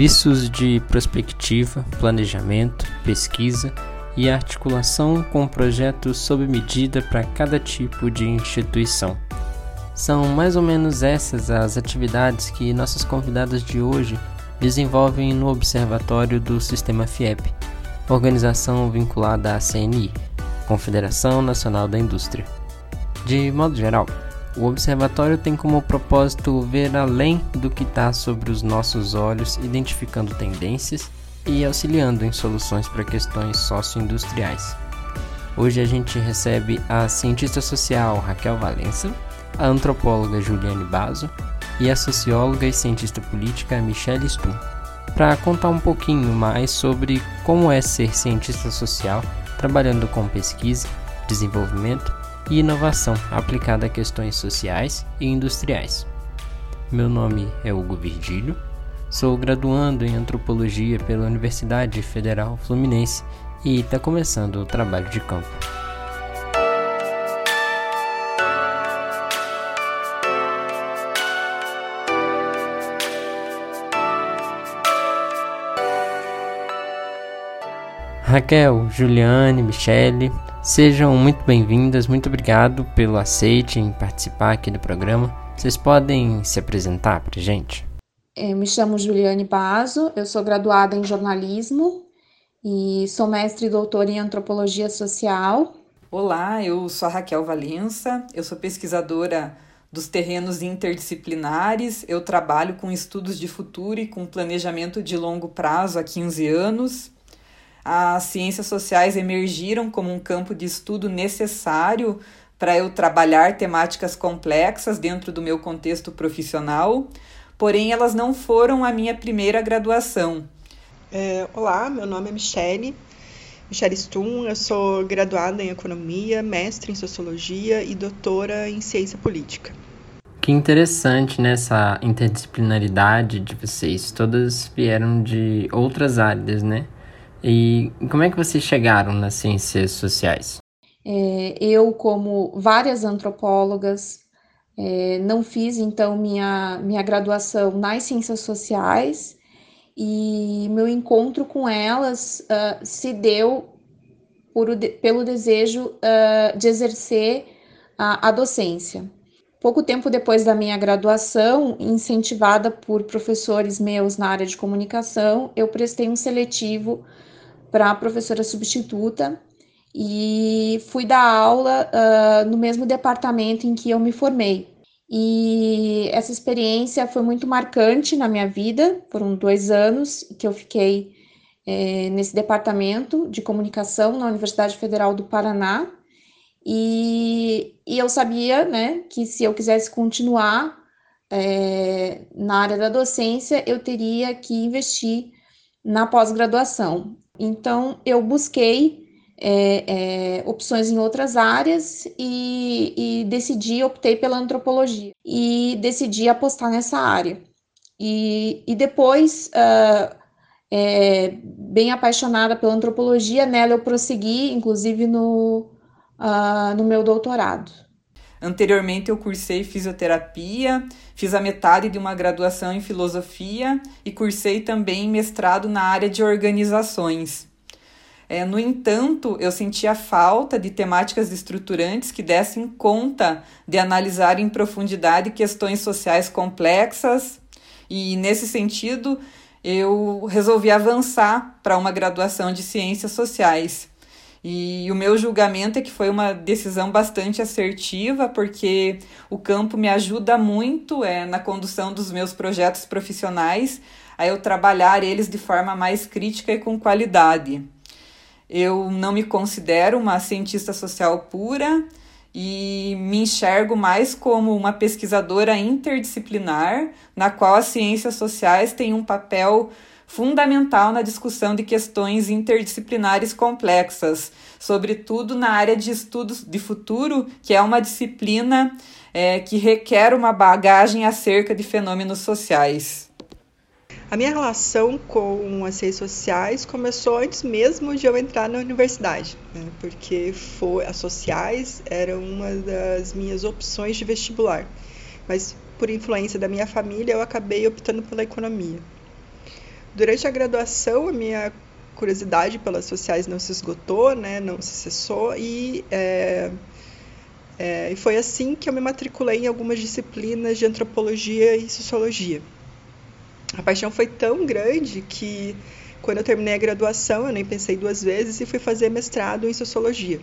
serviços de prospectiva, planejamento, pesquisa e articulação com projetos sob medida para cada tipo de instituição. São mais ou menos essas as atividades que nossas convidadas de hoje desenvolvem no Observatório do Sistema FIEP, organização vinculada à CNI, Confederação Nacional da Indústria. De modo geral, o observatório tem como propósito ver além do que está sobre os nossos olhos, identificando tendências e auxiliando em soluções para questões socioindustriais. Hoje a gente recebe a cientista social Raquel Valença, a antropóloga Juliane Basso e a socióloga e cientista política Michelle Stum, para contar um pouquinho mais sobre como é ser cientista social trabalhando com pesquisa, desenvolvimento e inovação aplicada a questões sociais e industriais. Meu nome é Hugo Virgílio, sou graduando em antropologia pela Universidade Federal Fluminense e está começando o trabalho de campo. Raquel, Juliane, Michele, sejam muito bem-vindas, muito obrigado pelo aceite em participar aqui do programa. Vocês podem se apresentar para gente? Eu me chamo Juliane Bazo, eu sou graduada em jornalismo e sou mestre e doutora em antropologia social. Olá, eu sou a Raquel Valença, eu sou pesquisadora dos terrenos interdisciplinares, eu trabalho com estudos de futuro e com planejamento de longo prazo há 15 anos as ciências sociais emergiram como um campo de estudo necessário para eu trabalhar temáticas complexas dentro do meu contexto profissional, porém elas não foram a minha primeira graduação. É, olá, meu nome é Michele, Michele Stum, eu sou graduada em Economia, mestre em Sociologia e doutora em Ciência Política. Que interessante nessa né, interdisciplinaridade de vocês, todas vieram de outras áreas, né? E como é que vocês chegaram nas ciências sociais? É, eu, como várias antropólogas, é, não fiz então minha, minha graduação nas ciências sociais e meu encontro com elas uh, se deu por, pelo desejo uh, de exercer a, a docência. Pouco tempo depois da minha graduação, incentivada por professores meus na área de comunicação, eu prestei um seletivo para professora substituta e fui dar aula uh, no mesmo departamento em que eu me formei. E essa experiência foi muito marcante na minha vida. Foram dois anos que eu fiquei é, nesse departamento de comunicação na Universidade Federal do Paraná. E, e eu sabia né, que se eu quisesse continuar é, na área da docência, eu teria que investir na pós-graduação. Então, eu busquei é, é, opções em outras áreas e, e, decidi, optei pela antropologia e decidi apostar nessa área. E, e depois, uh, é, bem apaixonada pela antropologia, nela eu prossegui, inclusive no, uh, no meu doutorado. Anteriormente, eu cursei fisioterapia, fiz a metade de uma graduação em filosofia e cursei também mestrado na área de organizações. É, no entanto, eu sentia falta de temáticas estruturantes que dessem conta de analisar em profundidade questões sociais complexas, e nesse sentido, eu resolvi avançar para uma graduação de ciências sociais. E o meu julgamento é que foi uma decisão bastante assertiva, porque o campo me ajuda muito é, na condução dos meus projetos profissionais, a eu trabalhar eles de forma mais crítica e com qualidade. Eu não me considero uma cientista social pura e me enxergo mais como uma pesquisadora interdisciplinar, na qual as ciências sociais têm um papel fundamental na discussão de questões interdisciplinares complexas, sobretudo na área de estudos de futuro, que é uma disciplina é, que requer uma bagagem acerca de fenômenos sociais. A minha relação com as ciências sociais começou antes mesmo de eu entrar na universidade, né? porque foi, as sociais eram uma das minhas opções de vestibular, mas por influência da minha família eu acabei optando pela economia. Durante a graduação, a minha curiosidade pelas sociais não se esgotou, né, não se cessou, e, é, é, foi assim que eu me matriculei em algumas disciplinas de antropologia e sociologia. A paixão foi tão grande que, quando eu terminei a graduação, eu nem pensei duas vezes e fui fazer mestrado em sociologia.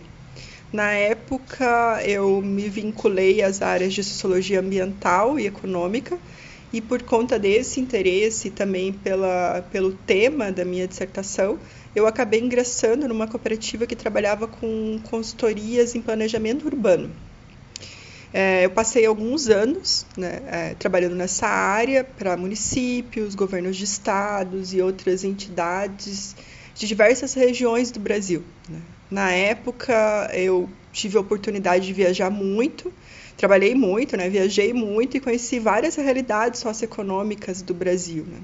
Na época, eu me vinculei às áreas de sociologia ambiental e econômica, e por conta desse interesse também pela, pelo tema da minha dissertação, eu acabei ingressando numa cooperativa que trabalhava com consultorias em planejamento urbano. É, eu passei alguns anos né, é, trabalhando nessa área para municípios, governos de estados e outras entidades de diversas regiões do Brasil. Né. Na época, eu tive a oportunidade de viajar muito, trabalhei muito, né, viajei muito e conheci várias realidades socioeconômicas do Brasil. Né.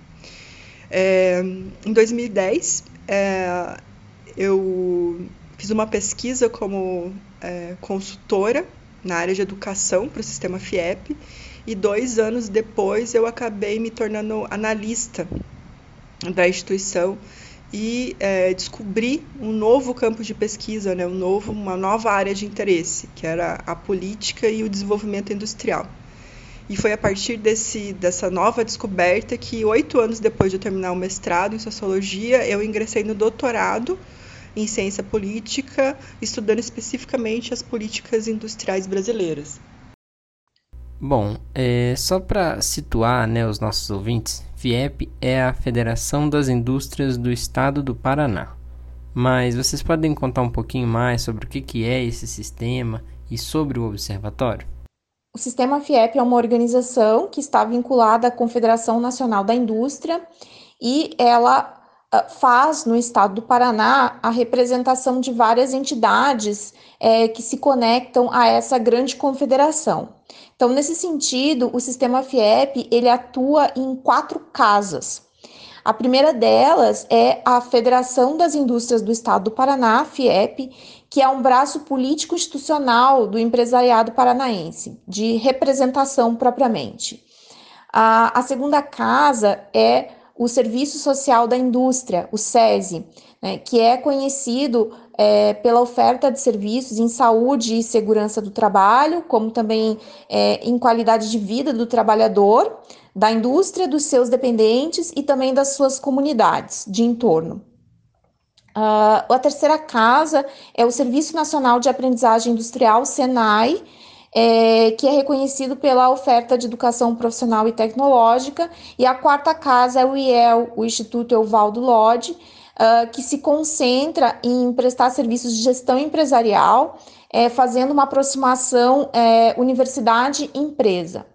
É, em 2010, é, eu fiz uma pesquisa como é, consultora na área de educação para o sistema FIEP e dois anos depois eu acabei me tornando analista da instituição e é, descobri um novo campo de pesquisa, né, um novo, uma nova área de interesse, que era a política e o desenvolvimento industrial. E foi a partir desse, dessa nova descoberta que, oito anos depois de eu terminar o mestrado em sociologia, eu ingressei no doutorado em ciência política, estudando especificamente as políticas industriais brasileiras. Bom, é, só para situar né, os nossos ouvintes, FIEP é a Federação das Indústrias do Estado do Paraná. Mas vocês podem contar um pouquinho mais sobre o que é esse sistema e sobre o observatório? O Sistema FIEP é uma organização que está vinculada à Confederação Nacional da Indústria e ela faz no estado do Paraná a representação de várias entidades é, que se conectam a essa grande confederação. Então, nesse sentido, o sistema FIEP ele atua em quatro casas. A primeira delas é a Federação das Indústrias do Estado do Paraná, FIEP, que é um braço político institucional do empresariado paranaense, de representação propriamente. A, a segunda casa é o Serviço Social da Indústria, o SESI, né, que é conhecido é, pela oferta de serviços em saúde e segurança do trabalho, como também é, em qualidade de vida do trabalhador, da indústria, dos seus dependentes e também das suas comunidades de entorno. Uh, a terceira casa é o Serviço Nacional de Aprendizagem Industrial, SENAI, é, que é reconhecido pela oferta de educação profissional e tecnológica, e a quarta casa é o IEL, o Instituto Evaldo Lodge, uh, que se concentra em prestar serviços de gestão empresarial, é, fazendo uma aproximação é, universidade-empresa.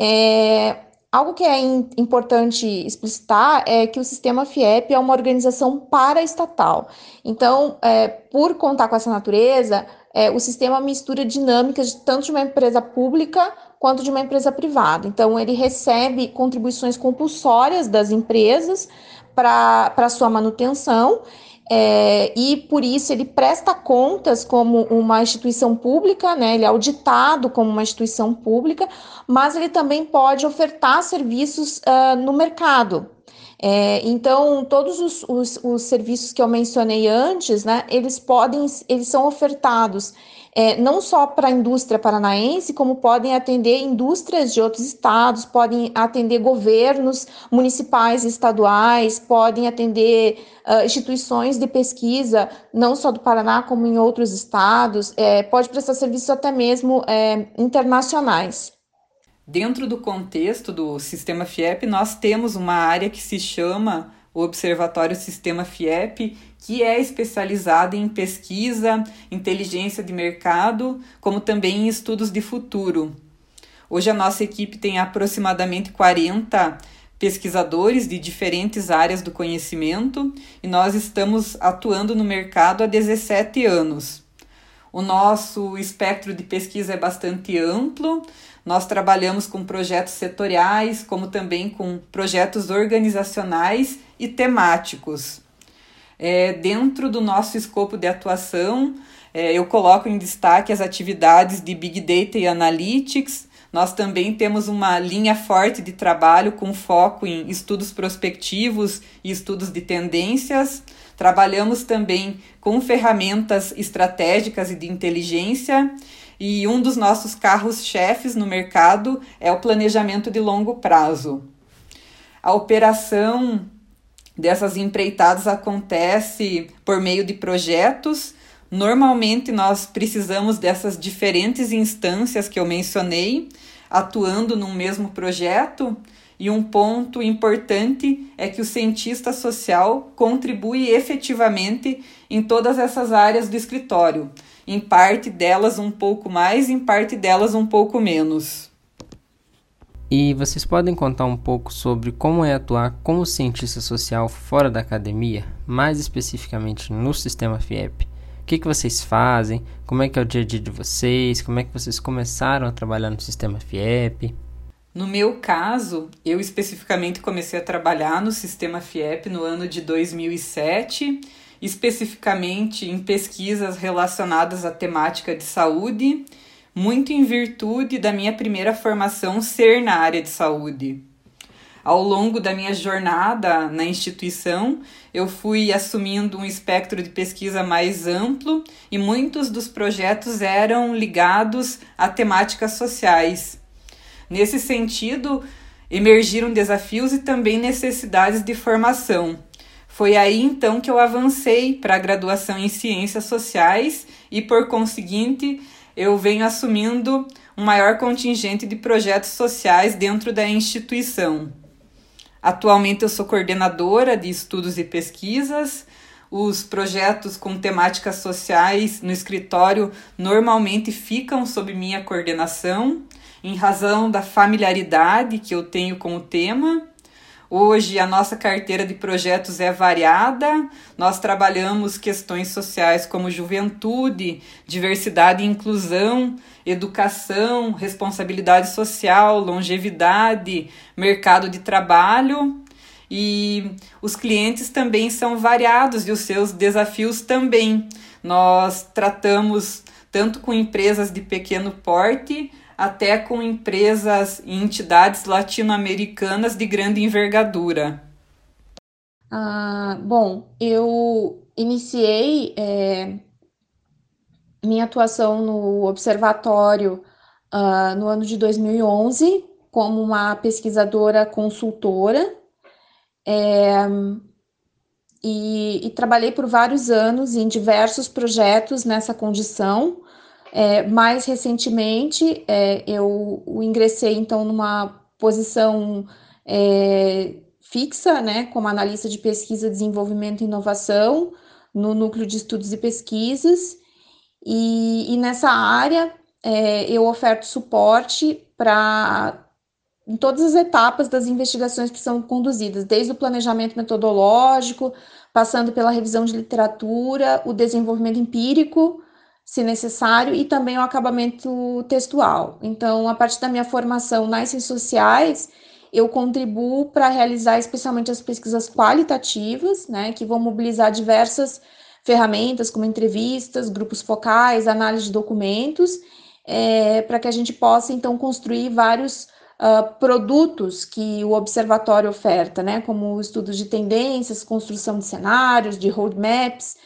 É, algo que é importante explicitar é que o sistema FIEP é uma organização paraestatal. Então, é, por contar com essa natureza, é, o sistema mistura dinâmicas de, tanto de uma empresa pública quanto de uma empresa privada. Então, ele recebe contribuições compulsórias das empresas para sua manutenção. É, e por isso ele presta contas como uma instituição pública, né? Ele é auditado como uma instituição pública, mas ele também pode ofertar serviços uh, no mercado, é, então, todos os, os, os, serviços que eu mencionei antes, né, eles podem, eles são ofertados é, não só para a indústria paranaense, como podem atender indústrias de outros estados, podem atender governos municipais e estaduais, podem atender uh, instituições de pesquisa, não só do Paraná, como em outros estados, é, pode prestar serviços até mesmo é, internacionais. Dentro do contexto do sistema FIEP, nós temos uma área que se chama o Observatório Sistema FIEP, que é especializada em pesquisa, inteligência de mercado, como também em estudos de futuro. Hoje a nossa equipe tem aproximadamente 40 pesquisadores de diferentes áreas do conhecimento e nós estamos atuando no mercado há 17 anos. O nosso espectro de pesquisa é bastante amplo, nós trabalhamos com projetos setoriais, como também com projetos organizacionais e temáticos. É, dentro do nosso escopo de atuação, é, eu coloco em destaque as atividades de Big Data e Analytics. Nós também temos uma linha forte de trabalho com foco em estudos prospectivos e estudos de tendências. Trabalhamos também com ferramentas estratégicas e de inteligência. E um dos nossos carros-chefes no mercado é o planejamento de longo prazo. A operação dessas empreitadas acontece por meio de projetos. Normalmente nós precisamos dessas diferentes instâncias que eu mencionei atuando num mesmo projeto. E um ponto importante é que o cientista social contribui efetivamente em todas essas áreas do escritório, em parte delas um pouco mais, em parte delas um pouco menos. E vocês podem contar um pouco sobre como é atuar como cientista social fora da academia, mais especificamente no sistema FIEP? O que, que vocês fazem? Como é que é o dia a dia de vocês? Como é que vocês começaram a trabalhar no sistema FIEP? No meu caso, eu especificamente comecei a trabalhar no sistema FIEP no ano de 2007, especificamente em pesquisas relacionadas à temática de saúde muito em virtude da minha primeira formação ser na área de saúde. Ao longo da minha jornada na instituição, eu fui assumindo um espectro de pesquisa mais amplo e muitos dos projetos eram ligados a temáticas sociais. Nesse sentido, emergiram desafios e também necessidades de formação. Foi aí então que eu avancei para a graduação em Ciências Sociais e, por conseguinte, eu venho assumindo um maior contingente de projetos sociais dentro da instituição. Atualmente eu sou coordenadora de estudos e pesquisas. Os projetos com temáticas sociais no escritório normalmente ficam sob minha coordenação, em razão da familiaridade que eu tenho com o tema Hoje a nossa carteira de projetos é variada. Nós trabalhamos questões sociais como juventude, diversidade e inclusão, educação, responsabilidade social, longevidade, mercado de trabalho. E os clientes também são variados e os seus desafios também. Nós tratamos tanto com empresas de pequeno porte até com empresas e entidades latino-americanas de grande envergadura? Ah, bom, eu iniciei é, minha atuação no observatório ah, no ano de 2011 como uma pesquisadora consultora é, e, e, trabalhei por vários anos em diversos projetos nessa condição. É, mais recentemente, é, eu ingressei então numa posição é, fixa, né, como analista de pesquisa, desenvolvimento e inovação no núcleo de estudos e pesquisas. E, e nessa área é, eu oferto suporte para em todas as etapas das investigações que são conduzidas, desde o planejamento metodológico, passando pela revisão de literatura, o desenvolvimento empírico, se necessário, e também o acabamento textual. Então, a partir da minha formação nas ciências sociais, eu contribuo para realizar especialmente as pesquisas qualitativas, né, que vão mobilizar diversas ferramentas, como entrevistas, grupos focais, análise de documentos, é, para que a gente possa, então, construir vários uh, produtos que o observatório oferta, né, como estudos de tendências, construção de cenários, de roadmaps,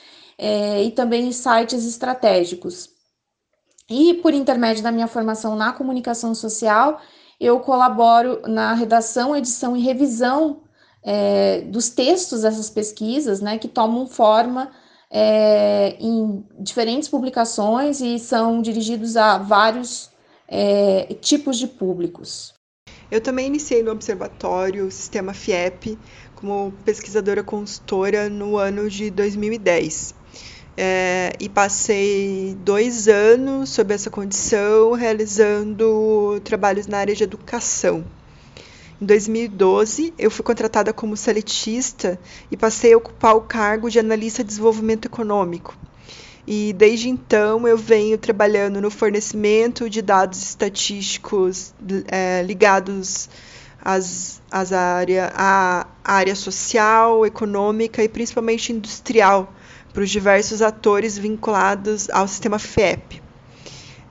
é, e também sites estratégicos. E por intermédio da minha formação na comunicação social, eu colaboro na redação, edição e revisão é, dos textos dessas pesquisas, né, que tomam forma é, em diferentes publicações e são dirigidos a vários é, tipos de públicos. Eu também iniciei no Observatório Sistema FIEP como pesquisadora consultora no ano de 2010 é, e passei dois anos sob essa condição realizando trabalhos na área de educação. Em 2012, eu fui contratada como seletista e passei a ocupar o cargo de analista de desenvolvimento econômico. E desde então eu venho trabalhando no fornecimento de dados estatísticos é, ligados às, às área, à área social, econômica e principalmente industrial para os diversos atores vinculados ao sistema FEP.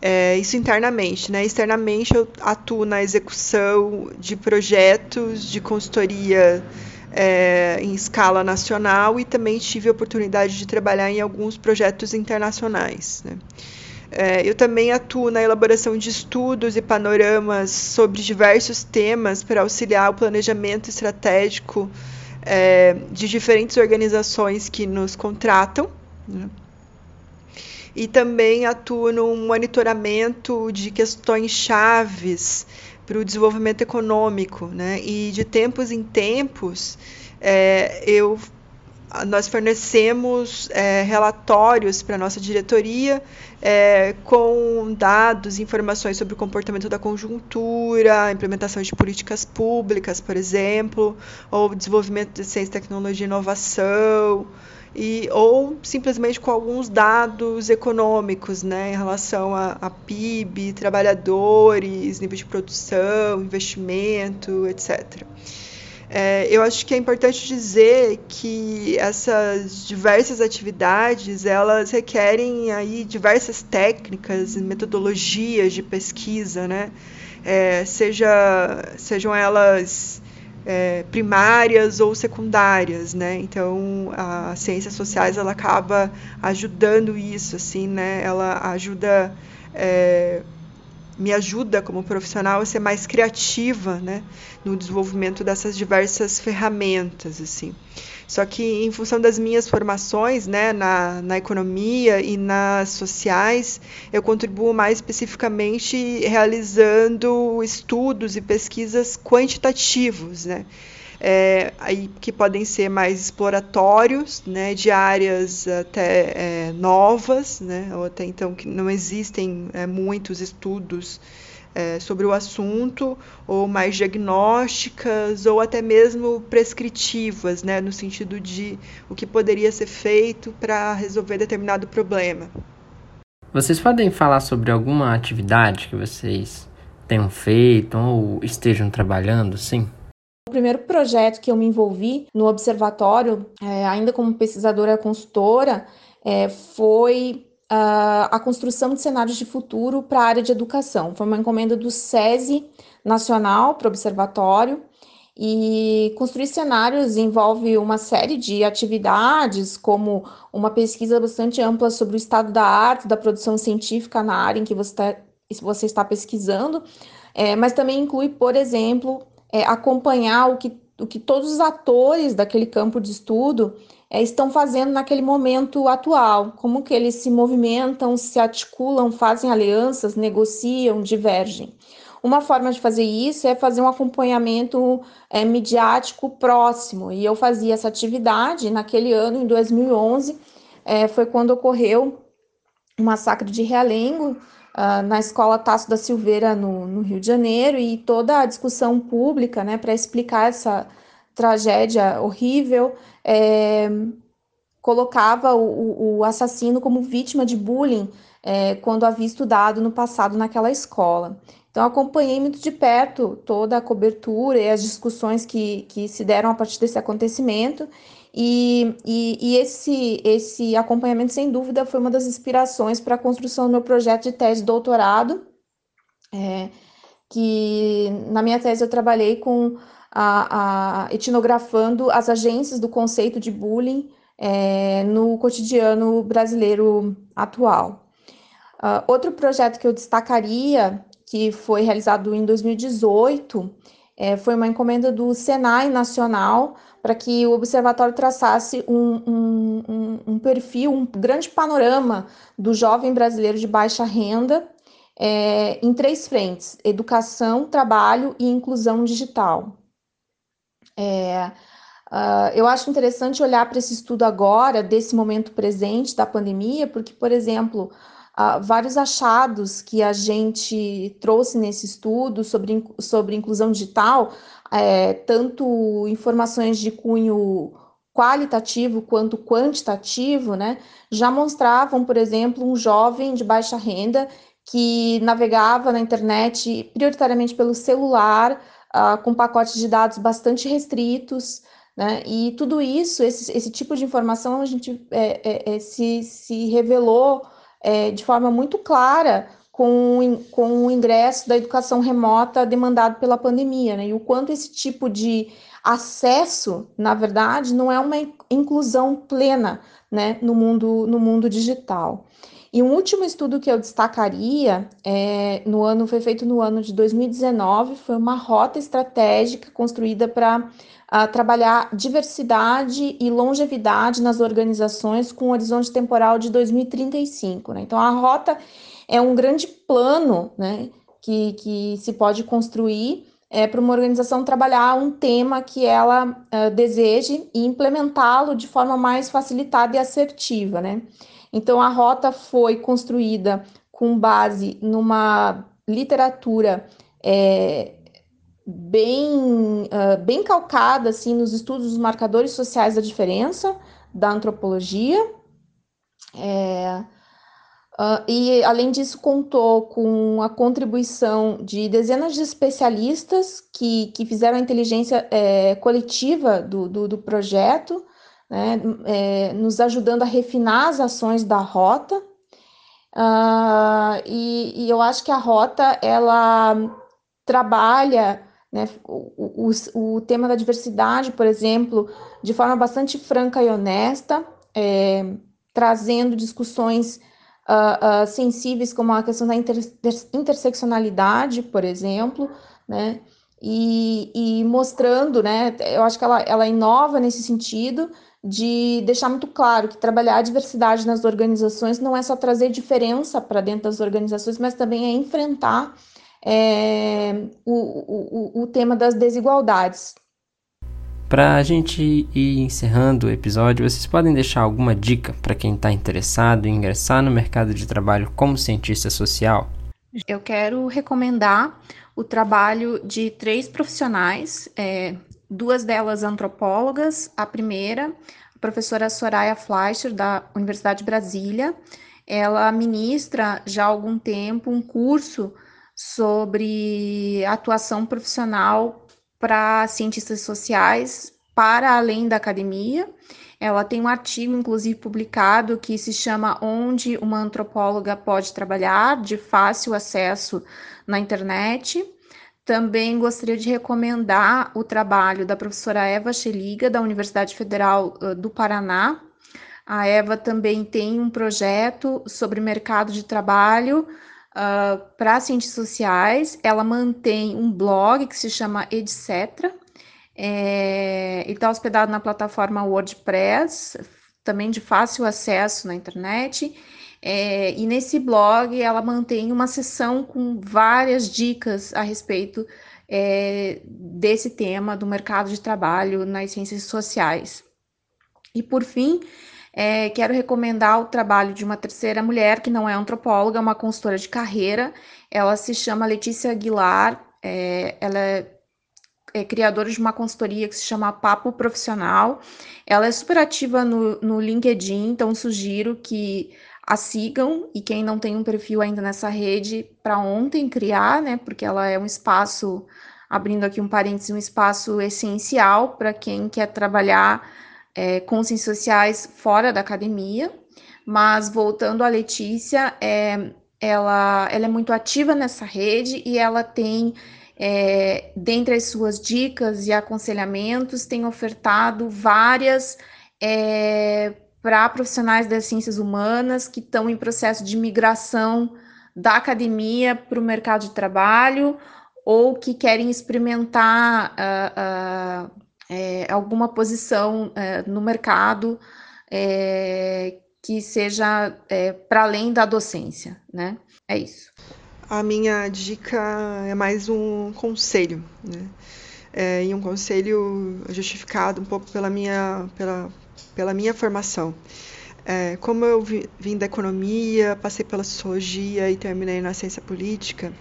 É, isso internamente, né? Externamente eu atuo na execução de projetos de consultoria é, em escala nacional e também tive a oportunidade de trabalhar em alguns projetos internacionais. Né? É, eu também atuo na elaboração de estudos e panoramas sobre diversos temas para auxiliar o planejamento estratégico é, de diferentes organizações que nos contratam. Né? E também atuo no monitoramento de questões chaves para o desenvolvimento econômico, né? E de tempos em tempos, é, eu nós fornecemos é, relatórios para a nossa diretoria é, com dados informações sobre o comportamento da conjuntura, implementação de políticas públicas, por exemplo, ou desenvolvimento de ciência, tecnologia e inovação, e, ou simplesmente com alguns dados econômicos né, em relação a, a PIB, trabalhadores, nível de produção, investimento, etc. É, eu acho que é importante dizer que essas diversas atividades elas requerem aí diversas técnicas e metodologias de pesquisa, né? É, seja, sejam elas é, primárias ou secundárias, né? Então a ciências sociais ela acaba ajudando isso, assim, né? Ela ajuda é, me ajuda como profissional a ser mais criativa, né, no desenvolvimento dessas diversas ferramentas, assim. Só que em função das minhas formações, né, na, na economia e nas sociais, eu contribuo mais especificamente realizando estudos e pesquisas quantitativos, né, é, aí, que podem ser mais exploratórios, né, de áreas até é, novas, né, ou até então que não existem é, muitos estudos é, sobre o assunto, ou mais diagnósticas, ou até mesmo prescritivas, né, no sentido de o que poderia ser feito para resolver determinado problema. Vocês podem falar sobre alguma atividade que vocês tenham feito ou estejam trabalhando, sim? O primeiro projeto que eu me envolvi no observatório, é, ainda como pesquisadora consultora, é, foi uh, a construção de cenários de futuro para a área de educação. Foi uma encomenda do SESI Nacional para o Observatório. E construir cenários envolve uma série de atividades, como uma pesquisa bastante ampla sobre o estado da arte, da produção científica na área em que você, tá, você está pesquisando, é, mas também inclui, por exemplo, é, acompanhar o que, o que todos os atores daquele campo de estudo é, estão fazendo naquele momento atual, como que eles se movimentam, se articulam, fazem alianças, negociam, divergem. Uma forma de fazer isso é fazer um acompanhamento é, midiático próximo, e eu fazia essa atividade naquele ano, em 2011, é, foi quando ocorreu o massacre de Realengo, uh, na escola Tasso da Silveira, no, no, Rio de Janeiro, e toda a discussão pública né, para explicar essa tragédia horrível é, colocava o, o, assassino como vítima de bullying é, quando havia estudado no passado naquela escola. Então, acompanhei muito de perto toda a cobertura e as discussões que, que se deram a partir desse acontecimento, e, e, e, esse, esse acompanhamento, sem dúvida, foi uma das inspirações para a construção do meu projeto de tese de doutorado, é, que na minha tese eu trabalhei com a, a etnografando as agências do conceito de bullying é, no cotidiano brasileiro atual. Uh, outro projeto que eu destacaria, que foi realizado em 2018, é, foi uma encomenda do Senai Nacional para que o observatório traçasse um, um, um, um, perfil, um grande panorama do jovem brasileiro de baixa renda é, em três frentes: educação, trabalho e inclusão digital. É, uh, eu acho interessante olhar para esse estudo agora, desse momento presente da pandemia, porque, por exemplo, uh, vários achados que a gente trouxe nesse estudo sobre, sobre inclusão digital é, tanto informações de cunho qualitativo quanto quantitativo, né, já mostravam, por exemplo, um jovem de baixa renda que navegava na internet prioritariamente pelo celular, uh, com pacotes de dados bastante restritos, né, e tudo isso, esse, esse tipo de informação, a gente é, é, é se, se revelou é, de forma muito clara com, com o ingresso da educação remota demandado pela pandemia, né? E o quanto esse tipo de acesso, na verdade, não é uma inclusão plena, né, no mundo, no mundo digital. E um último estudo que eu destacaria é, no ano foi feito no ano de 2019, foi uma rota estratégica construída para trabalhar diversidade e longevidade nas organizações com um horizonte temporal de 2035. Né? Então a rota é um grande plano né, que, que se pode construir é, para uma organização trabalhar um tema que ela uh, deseje e implementá-lo de forma mais facilitada e assertiva, né? Então, a rota foi construída com base numa literatura é, bem, uh, bem calcada assim, nos estudos dos marcadores sociais da diferença da antropologia. É, Uh, e, além disso, contou com a contribuição de dezenas de especialistas que, que fizeram a inteligência é, coletiva do, do, do projeto, né, é, nos ajudando a refinar as ações da rota. Uh, e, e, eu acho que a rota ela trabalha né, o, o, o tema da diversidade, por exemplo, de forma bastante franca e honesta, é, trazendo discussões uh, uh, sensíveis, como a questão da inter interseccionalidade, por exemplo, né? E, e, mostrando, né? Eu acho que ela, ela inova nesse sentido de deixar muito claro que trabalhar a diversidade nas organizações não é só trazer diferença para dentro das organizações, mas também é enfrentar é, o, o, o tema das desigualdades, para a gente ir encerrando o episódio, vocês podem deixar alguma dica para quem está interessado em ingressar no mercado de trabalho como cientista social? Eu quero recomendar o trabalho de três profissionais, é, duas delas antropólogas. A primeira, a professora Soraya Fleischer, da Universidade de Brasília. Ela ministra já há algum tempo um curso sobre atuação profissional para cientistas sociais para além da academia. Ela tem um artigo, inclusive, publicado que se chama Onde uma antropóloga pode trabalhar, de fácil acesso na internet. Também gostaria de recomendar o trabalho da professora Eva Cheliga, da Universidade Federal do Paraná. A Eva também tem um projeto sobre mercado de trabalho uh, para ciências sociais. Ela mantém um blog que se chama Etc. É, e está hospedado na plataforma WordPress, também de fácil acesso na internet. É, e nesse blog ela mantém uma sessão com várias dicas a respeito é, desse tema do mercado de trabalho nas ciências sociais. E por fim, é, quero recomendar o trabalho de uma terceira mulher que não é antropóloga, é uma consultora de carreira. Ela se chama Letícia Aguilar. É, ela é, é, criadora de uma consultoria que se chama Papo Profissional. Ela é super ativa no, no LinkedIn, então sugiro que a sigam e quem não tem um perfil ainda nessa rede, para ontem criar, né? Porque ela é um espaço, abrindo aqui um parênteses, um espaço essencial para quem quer trabalhar é, com ciências sociais fora da academia, mas voltando à Letícia, é, ela, ela é muito ativa nessa rede e ela tem, é, dentre as suas dicas e aconselhamentos, tem ofertado várias é, para profissionais das ciências humanas que estão em processo de migração da academia para o mercado de trabalho ou que querem experimentar uh, uh, é, alguma posição é, no mercado é, que seja é, para além da docência, né? É isso. A minha dica é mais um conselho, né? É, e um conselho justificado um pouco pela minha, pela, pela minha formação. É, como eu vim da economia, passei pela sociologia e terminei na ciência política,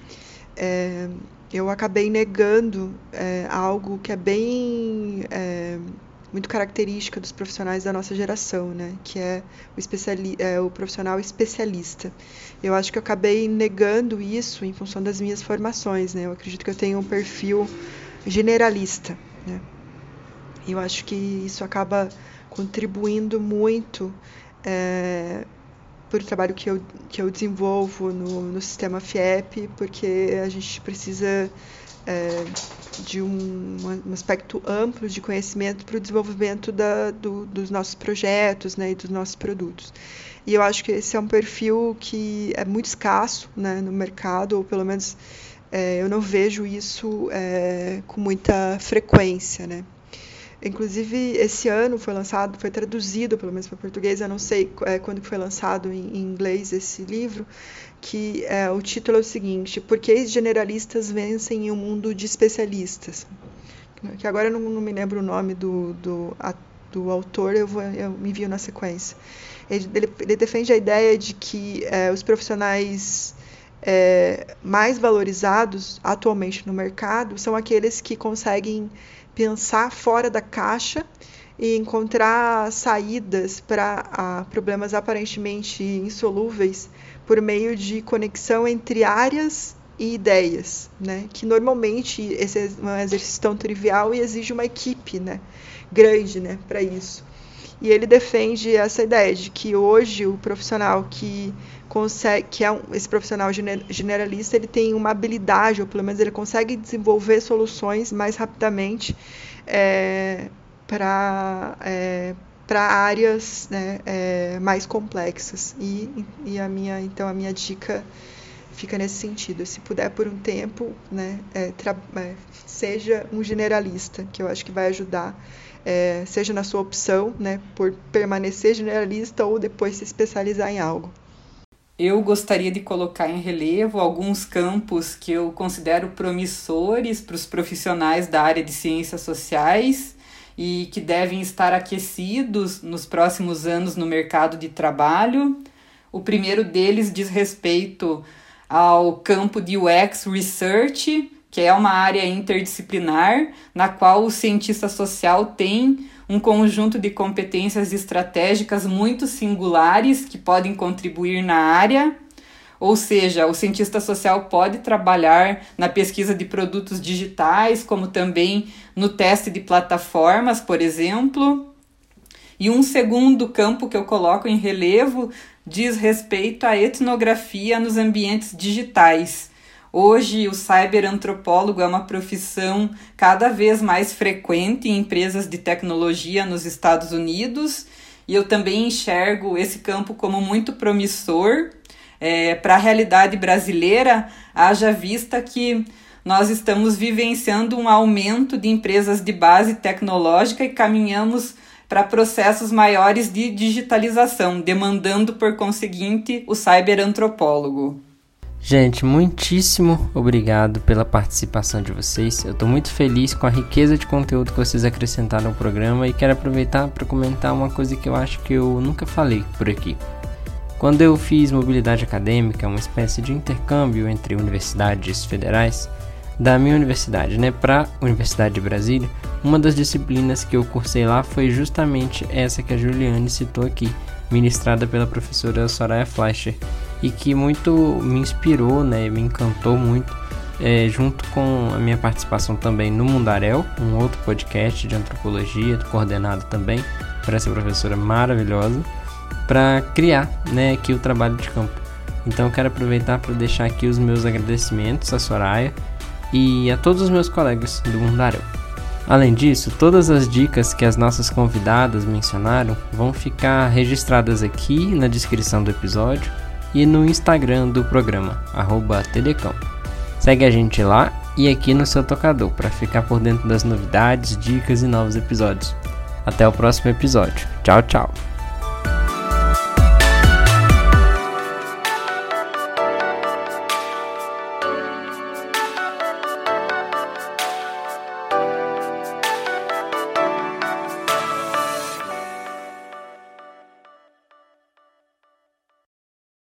é, eu acabei negando é, algo que é bem é, muito característica dos profissionais da nossa geração, né? Que é o, especiali é, o profissional especialista. Eu acho que eu acabei negando isso em função das minhas formações, né? Eu acredito que eu tenho um perfil generalista, né? Eu acho que isso acaba contribuindo muito é, por trabalho que eu, que eu desenvolvo no, no sistema FIEP, porque a gente precisa é, de um, um, aspecto amplo de conhecimento para o desenvolvimento da, do, dos nossos projetos né, e dos nossos produtos. E eu acho que esse é um perfil que é muito escasso né, no mercado, ou pelo menos é, eu não vejo isso é, com muita frequência. Né? Inclusive, esse ano foi lançado, foi traduzido, pelo menos para português, eu não sei é, quando foi lançado em, em, inglês esse livro, que é, o título é o seguinte, Por que generalistas vencem em um mundo de especialistas? Que agora eu não, não me lembro o nome do, do, a, do autor, eu, vou, eu me envio na sequência. Ele, ele, ele defende a ideia de que é, os profissionais é, mais valorizados atualmente no mercado são aqueles que conseguem pensar fora da caixa e encontrar saídas para problemas aparentemente insolúveis por meio de conexão entre áreas e ideias, né? Que normalmente esse é um exercício tão trivial e exige uma equipe, né? Grande, né? Para isso. E ele defende essa ideia de que hoje o profissional que consegue, que é um, esse profissional generalista, ele tem uma habilidade, ou pelo menos ele consegue desenvolver soluções mais rapidamente é, para é, para áreas né, é, mais complexas. E, e a minha, então a minha dica fica nesse sentido. Se puder por um tempo, né, é, é, seja um generalista, que eu acho que vai ajudar, é, seja na sua opção, né, por permanecer generalista ou depois se especializar em algo eu gostaria de colocar em relevo alguns campos que eu considero promissores para os profissionais da área de ciências sociais e que devem estar aquecidos nos próximos anos no mercado de trabalho. O primeiro deles diz respeito ao campo de UX Research, que é uma área interdisciplinar na qual o cientista social tem um conjunto de competências estratégicas muito singulares que podem contribuir na área. Ou seja, o cientista social pode trabalhar na pesquisa de produtos digitais, como também no teste de plataformas, por exemplo. E um segundo campo que eu coloco em relevo diz respeito à etnografia nos ambientes digitais. Hoje, o cyberantropólogo é uma profissão cada vez mais frequente em empresas de tecnologia nos Estados Unidos e eu também enxergo esse campo como muito promissor é, para a realidade brasileira, haja vista que nós estamos vivenciando um aumento de empresas de base tecnológica e caminhamos para processos maiores de digitalização, demandando, por conseguinte, o cyberantropólogo. Gente, muitíssimo obrigado pela participação de vocês. Eu estou muito feliz com a riqueza de conteúdo que vocês acrescentaram ao programa e quero aproveitar para comentar uma coisa que eu acho que eu nunca falei por aqui. Quando eu fiz mobilidade acadêmica, uma espécie de intercâmbio entre universidades federais, da minha universidade, né, para a Universidade de Brasília, uma das disciplinas que eu cursei lá foi justamente essa que a Juliane citou aqui, ministrada pela professora Soraya Fleischer, e que muito me inspirou, né, me encantou muito, é, junto com a minha participação também no Mundaréu, um outro podcast de antropologia, coordenado também por essa professora maravilhosa, para criar né, aqui o trabalho de campo. Então quero aproveitar para deixar aqui os meus agradecimentos à Soraya e a todos os meus colegas do Mundaréu. Além disso, todas as dicas que as nossas convidadas mencionaram vão ficar registradas aqui na descrição do episódio e no Instagram do programa, @tdcampo. Segue a gente lá e aqui no seu tocador para ficar por dentro das novidades, dicas e novos episódios. Até o próximo episódio. Tchau, tchau.